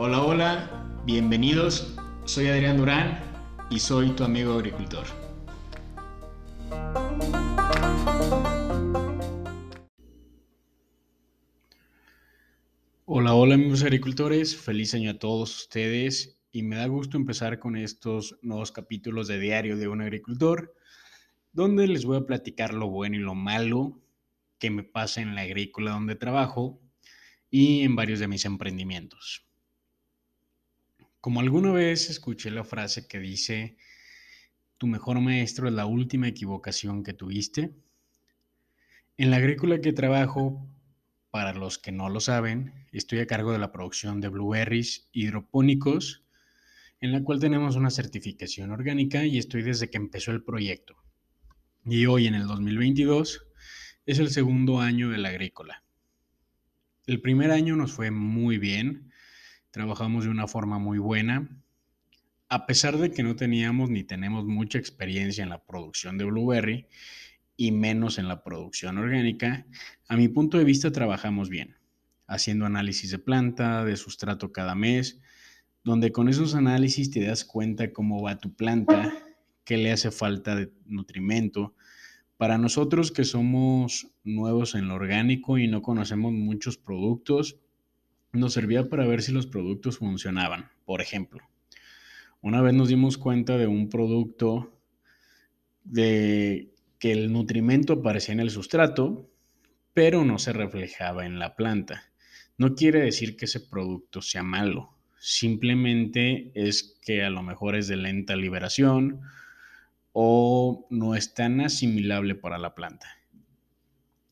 Hola, hola, bienvenidos. Soy Adrián Durán y soy tu amigo agricultor. Hola, hola amigos agricultores, feliz año a todos ustedes y me da gusto empezar con estos nuevos capítulos de Diario de un agricultor, donde les voy a platicar lo bueno y lo malo que me pasa en la agrícola donde trabajo y en varios de mis emprendimientos. Como alguna vez escuché la frase que dice, tu mejor maestro es la última equivocación que tuviste, en la agrícola que trabajo, para los que no lo saben, estoy a cargo de la producción de blueberries hidropónicos, en la cual tenemos una certificación orgánica y estoy desde que empezó el proyecto. Y hoy en el 2022 es el segundo año de la agrícola. El primer año nos fue muy bien, trabajamos de una forma muy buena. A pesar de que no teníamos ni tenemos mucha experiencia en la producción de blueberry y menos en la producción orgánica, a mi punto de vista trabajamos bien, haciendo análisis de planta, de sustrato cada mes, donde con esos análisis te das cuenta cómo va tu planta, qué le hace falta de nutrimento. Para nosotros que somos nuevos en lo orgánico y no conocemos muchos productos, nos servía para ver si los productos funcionaban. Por ejemplo, una vez nos dimos cuenta de un producto de que el nutrimento aparecía en el sustrato, pero no se reflejaba en la planta. No quiere decir que ese producto sea malo, simplemente es que a lo mejor es de lenta liberación o no es tan asimilable para la planta.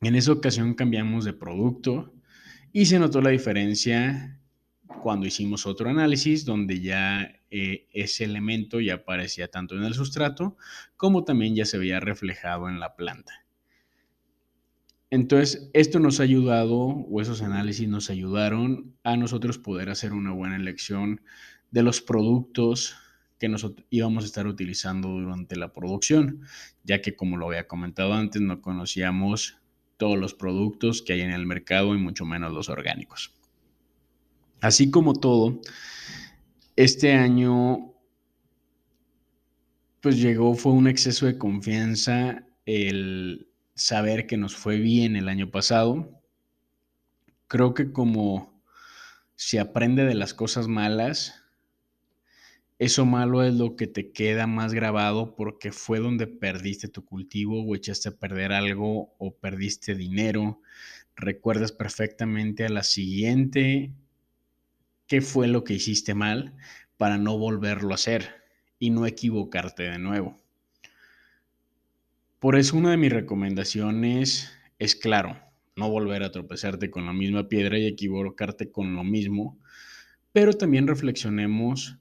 En esa ocasión cambiamos de producto y se notó la diferencia cuando hicimos otro análisis donde ya eh, ese elemento ya aparecía tanto en el sustrato como también ya se veía reflejado en la planta. Entonces, esto nos ha ayudado, o esos análisis nos ayudaron a nosotros poder hacer una buena elección de los productos que nosotros íbamos a estar utilizando durante la producción, ya que como lo había comentado antes, no conocíamos todos los productos que hay en el mercado y mucho menos los orgánicos. Así como todo, este año pues llegó, fue un exceso de confianza el saber que nos fue bien el año pasado. Creo que como se aprende de las cosas malas, eso malo es lo que te queda más grabado porque fue donde perdiste tu cultivo o echaste a perder algo o perdiste dinero. Recuerdas perfectamente a la siguiente qué fue lo que hiciste mal para no volverlo a hacer y no equivocarte de nuevo. Por eso una de mis recomendaciones es claro, no volver a tropezarte con la misma piedra y equivocarte con lo mismo, pero también reflexionemos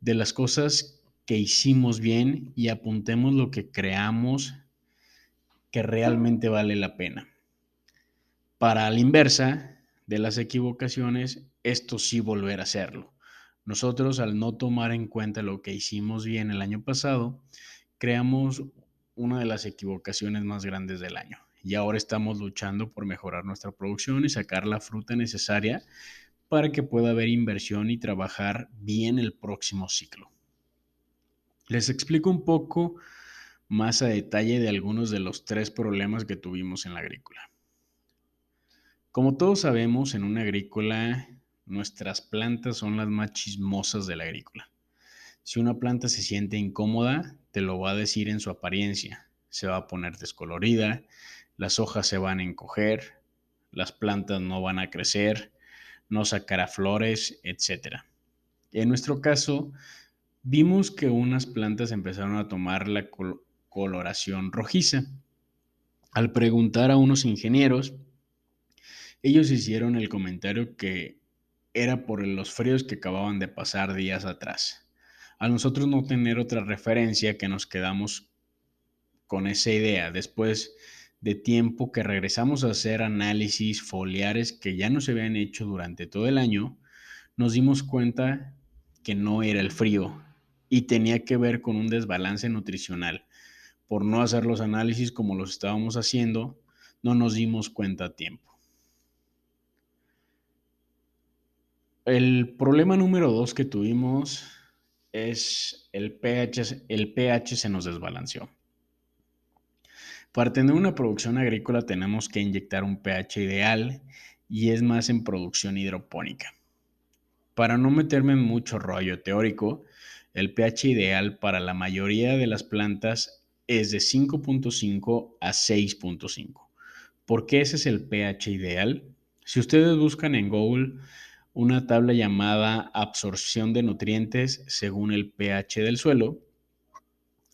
de las cosas que hicimos bien y apuntemos lo que creamos que realmente vale la pena. Para la inversa de las equivocaciones, esto sí volver a hacerlo. Nosotros al no tomar en cuenta lo que hicimos bien el año pasado, creamos una de las equivocaciones más grandes del año. Y ahora estamos luchando por mejorar nuestra producción y sacar la fruta necesaria para que pueda haber inversión y trabajar bien el próximo ciclo. Les explico un poco más a detalle de algunos de los tres problemas que tuvimos en la agrícola. Como todos sabemos, en una agrícola nuestras plantas son las más chismosas de la agrícola. Si una planta se siente incómoda, te lo va a decir en su apariencia. Se va a poner descolorida, las hojas se van a encoger, las plantas no van a crecer, no sacará flores, etc. En nuestro caso, vimos que unas plantas empezaron a tomar la coloración rojiza. Al preguntar a unos ingenieros, ellos hicieron el comentario que era por los fríos que acababan de pasar días atrás. A nosotros no tener otra referencia que nos quedamos con esa idea. Después de tiempo que regresamos a hacer análisis foliares que ya no se habían hecho durante todo el año, nos dimos cuenta que no era el frío y tenía que ver con un desbalance nutricional. Por no hacer los análisis como los estábamos haciendo, no nos dimos cuenta a tiempo. El problema número dos que tuvimos es el pH, el pH se nos desbalanceó. Para tener una producción agrícola tenemos que inyectar un pH ideal y es más en producción hidropónica. Para no meterme en mucho rollo teórico, el pH ideal para la mayoría de las plantas es de 5.5 a 6.5. ¿Por qué ese es el pH ideal? Si ustedes buscan en Google una tabla llamada absorción de nutrientes según el pH del suelo,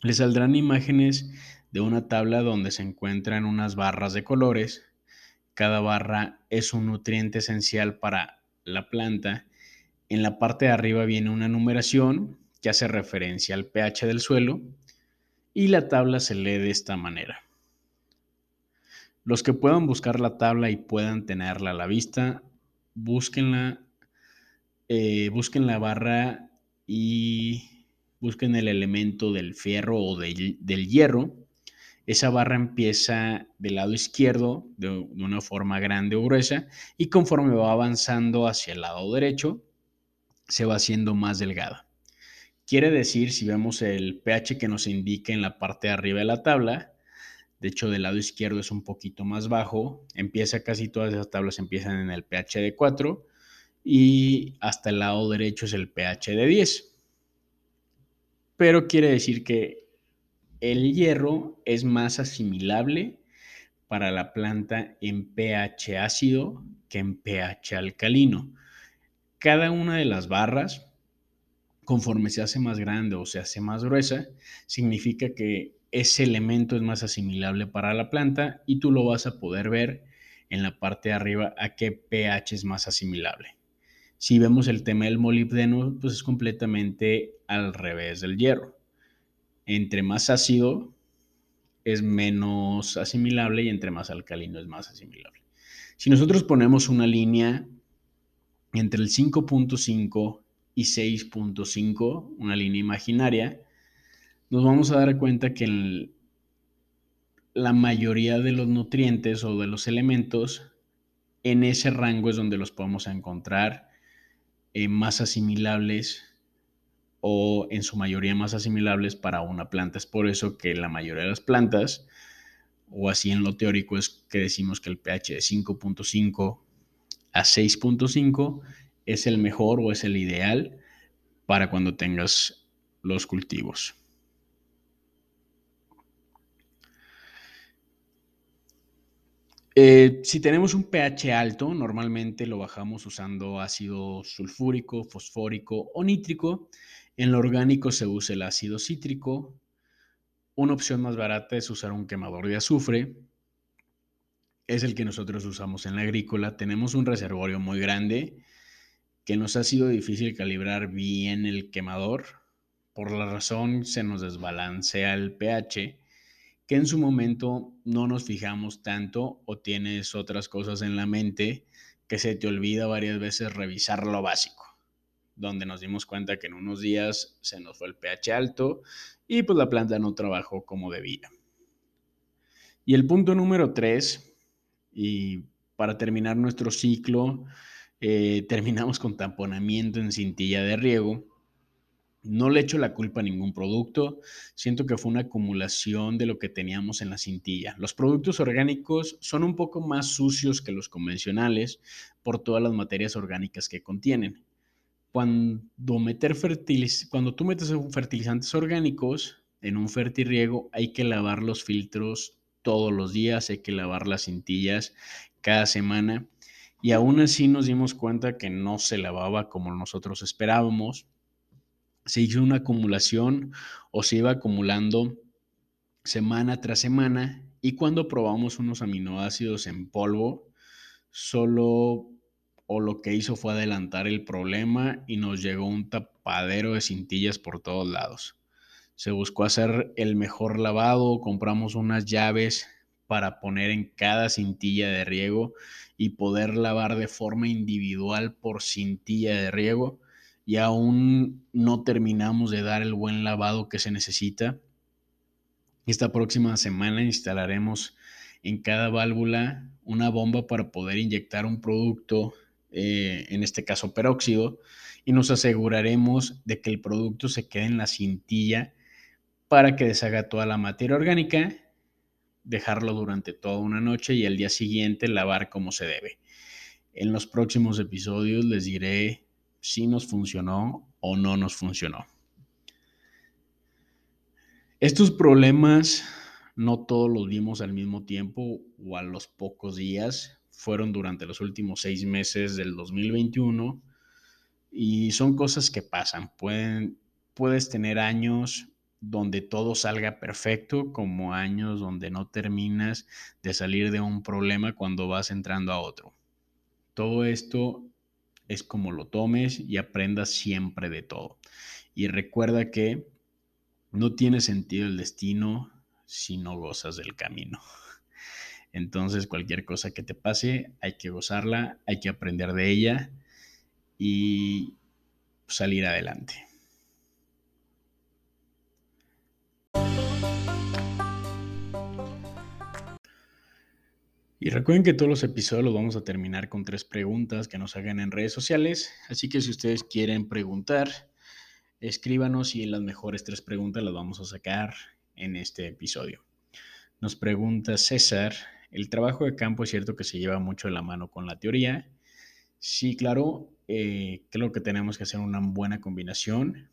les saldrán imágenes de una tabla donde se encuentran unas barras de colores. Cada barra es un nutriente esencial para la planta. En la parte de arriba viene una numeración que hace referencia al pH del suelo y la tabla se lee de esta manera. Los que puedan buscar la tabla y puedan tenerla a la vista, búsquenla, eh, busquen la barra y busquen el elemento del fierro o del hierro. Esa barra empieza del lado izquierdo de, una forma grande o gruesa y conforme va avanzando hacia el lado derecho, se va haciendo más delgada. Quiere decir, si vemos el pH que nos indica en la parte de arriba de la tabla, de hecho, del lado izquierdo es un poquito más bajo. Empieza casi todas esas tablas empiezan en el pH de 4 y hasta el lado derecho es el pH de 10. Pero quiere decir que el hierro es más asimilable para la planta en pH ácido que en pH alcalino. Cada una de las barras, conforme se hace más grande o se hace más gruesa, significa que ese elemento es más asimilable para la planta y tú lo vas a poder ver en la parte de arriba a qué pH es más asimilable. Si vemos el tema del molibdeno, pues es completamente al revés del hierro. Entre más ácido es menos asimilable y entre más alcalino es más asimilable. Si nosotros ponemos una línea entre el 5.5 y 6.5, una línea imaginaria, nos vamos a dar cuenta que la mayoría de los nutrientes o de los elementos en ese rango es donde los podemos encontrar eh, más asimilables o en su mayoría más asimilables para una planta. Es por eso que la mayoría de las plantas, o así en lo teórico, es que decimos que el pH de 5.5 a 6.5 es el mejor o es el ideal para cuando tengas los cultivos. Eh, si tenemos un pH alto, normalmente lo bajamos usando ácido sulfúrico, fosfórico o nítrico. En lo orgánico se usa el ácido cítrico. Una opción más barata es usar un quemador de azufre. Es el que nosotros usamos en la agrícola. Tenemos un reservorio muy grande que nos ha sido difícil calibrar bien el quemador. Por la razón se nos desbalancea el pH que en su momento no nos fijamos tanto o tienes otras cosas en la mente que se te olvida varias veces revisar lo básico, donde nos dimos cuenta que en unos días se nos fue el pH alto y pues la planta no trabajó como debía. Y el punto número tres, y para terminar nuestro ciclo, eh, terminamos con tamponamiento en cintilla de riego no le echo la culpa a ningún producto, siento que fue una acumulación de lo que teníamos en la cintilla. Los productos orgánicos son un poco más sucios que los convencionales por todas las materias orgánicas que contienen. Cuando, meter Cuando tú metes fertilizantes orgánicos en un fertirriego, hay que lavar los filtros todos los días, hay que lavar las cintillas cada semana. Y aún así nos dimos cuenta que no se lavaba como nosotros esperábamos se hizo una acumulación o se iba acumulando semana tras semana y cuando probamos unos aminoácidos en polvo, solo o lo que hizo fue adelantar el problema y nos llegó un tapadero de cintillas por todos lados. Se buscó hacer el mejor lavado, compramos unas llaves para poner en cada cintilla de riego y poder lavar de forma individual por cintilla de riego y aún no terminamos de dar el buen lavado que se necesita. Esta próxima semana instalaremos en cada válvula una bomba para poder inyectar un producto eh, en este caso peróxido, y nos aseguraremos de que el producto se quede en la cintilla para que deshaga toda la materia orgánica, dejarlo durante toda una noche y al día siguiente lavar como se debe. En los próximos episodios les diré si nos funcionó o no nos funcionó. Estos problemas no todos los vimos al mismo tiempo o a los pocos días. Fueron durante los últimos seis meses del 2021 y son cosas que pasan. Pueden, puedes tener años donde todo salga perfecto, como años donde no terminas de salir de un problema cuando vas entrando a otro. Todo esto es como lo tomes y aprendas siempre de todo. Y recuerda que no tiene sentido el destino si no gozas del camino. Entonces cualquier cosa que te pase hay que gozarla, hay que aprender de ella y salir adelante. Y recuerden que todos los episodios los vamos a terminar con tres preguntas que nos hagan en redes sociales. Así que si ustedes quieren preguntar, escríbanos y las mejores tres preguntas las vamos a sacar en este episodio. Nos pregunta César, ¿el trabajo de campo es cierto que se lleva mucho de la mano con la teoría? Sí, claro, eh, creo que tenemos que hacer una buena combinación,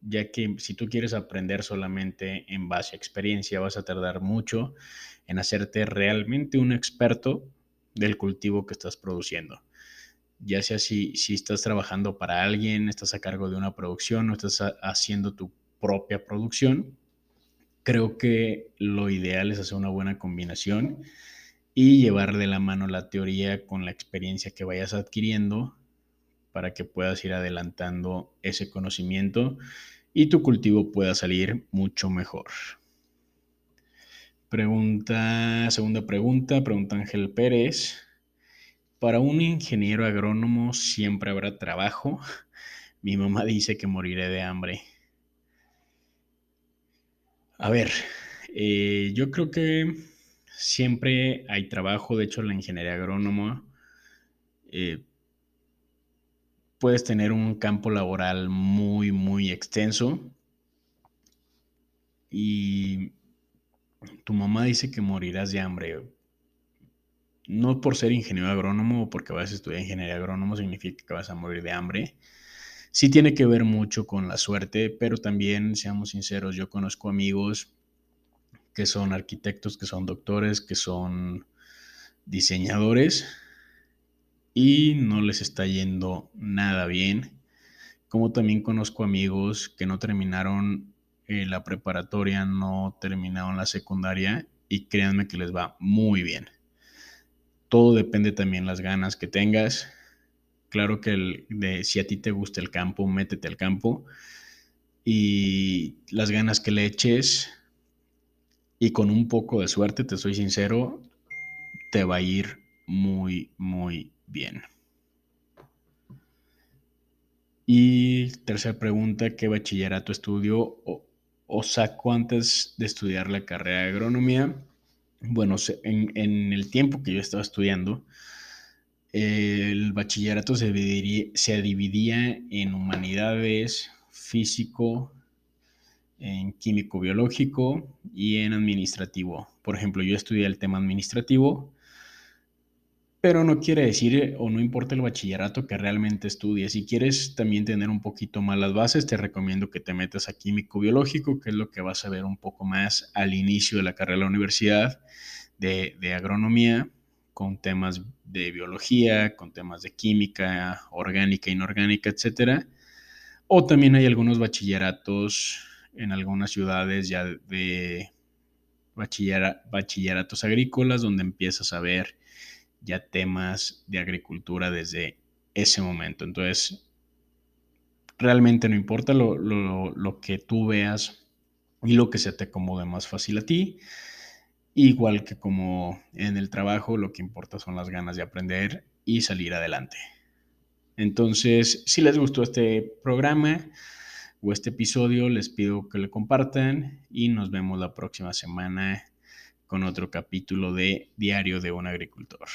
ya que si tú quieres aprender solamente en base a experiencia, vas a tardar mucho en hacerte realmente un experto del cultivo que estás produciendo. Ya sea si, si estás trabajando para alguien, estás a cargo de una producción o estás haciendo tu propia producción, creo que lo ideal es hacer una buena combinación y llevar de la mano la teoría con la experiencia que vayas adquiriendo para que puedas ir adelantando ese conocimiento y tu cultivo pueda salir mucho mejor. Pregunta, segunda pregunta, pregunta Ángel Pérez. Para un ingeniero agrónomo siempre habrá trabajo. Mi mamá dice que moriré de hambre. A ver, eh, yo creo que siempre hay trabajo. De hecho, la ingeniería agrónoma eh, puedes tener un campo laboral muy, muy extenso. Y tu mamá dice que morirás de hambre. No por ser ingeniero agrónomo o porque vas a estudiar ingeniería agrónomo significa que vas a morir de hambre. Sí tiene que ver mucho con la suerte, pero también, seamos sinceros, yo conozco amigos que son arquitectos, que son doctores, que son diseñadores y no les está yendo nada bien. Como también conozco amigos que no terminaron eh, la preparatoria, no terminaron la secundaria y créanme que les va muy bien. Todo depende también las ganas que tengas. Claro que de, si a ti te gusta el campo, métete al campo y las ganas que le eches y con un poco de suerte, te soy sincero, te va a ir muy, muy bien. Y tercera pregunta, ¿qué bachillerato estudio o, o saco antes de estudiar la carrera de agronomía. Bueno, en, el tiempo que yo estaba estudiando, el bachillerato se dividía, se dividía en humanidades, físico, en químico biológico y en administrativo. Por ejemplo, yo estudié el tema administrativo pero no quiere decir eh, o no importa el bachillerato que realmente estudies. Si quieres también tener un poquito más las bases, te recomiendo que te metas a químico biológico, que es lo que vas a ver un poco más al inicio de la carrera de la universidad de, de agronomía, con temas de biología, con temas de química, orgánica, inorgánica, etc. O también hay algunos bachilleratos en algunas ciudades ya de bachilleratos agrícolas donde empiezas a ver ya temas de agricultura desde ese momento. Entonces, realmente no importa lo, que tú veas y lo que se te acomode más fácil a ti. Igual que como en el trabajo, lo que importa son las ganas de aprender y salir adelante. Entonces, si les gustó este programa o este episodio, les pido que lo compartan y nos vemos la próxima semana con otro capítulo de Diario de un Agricultor.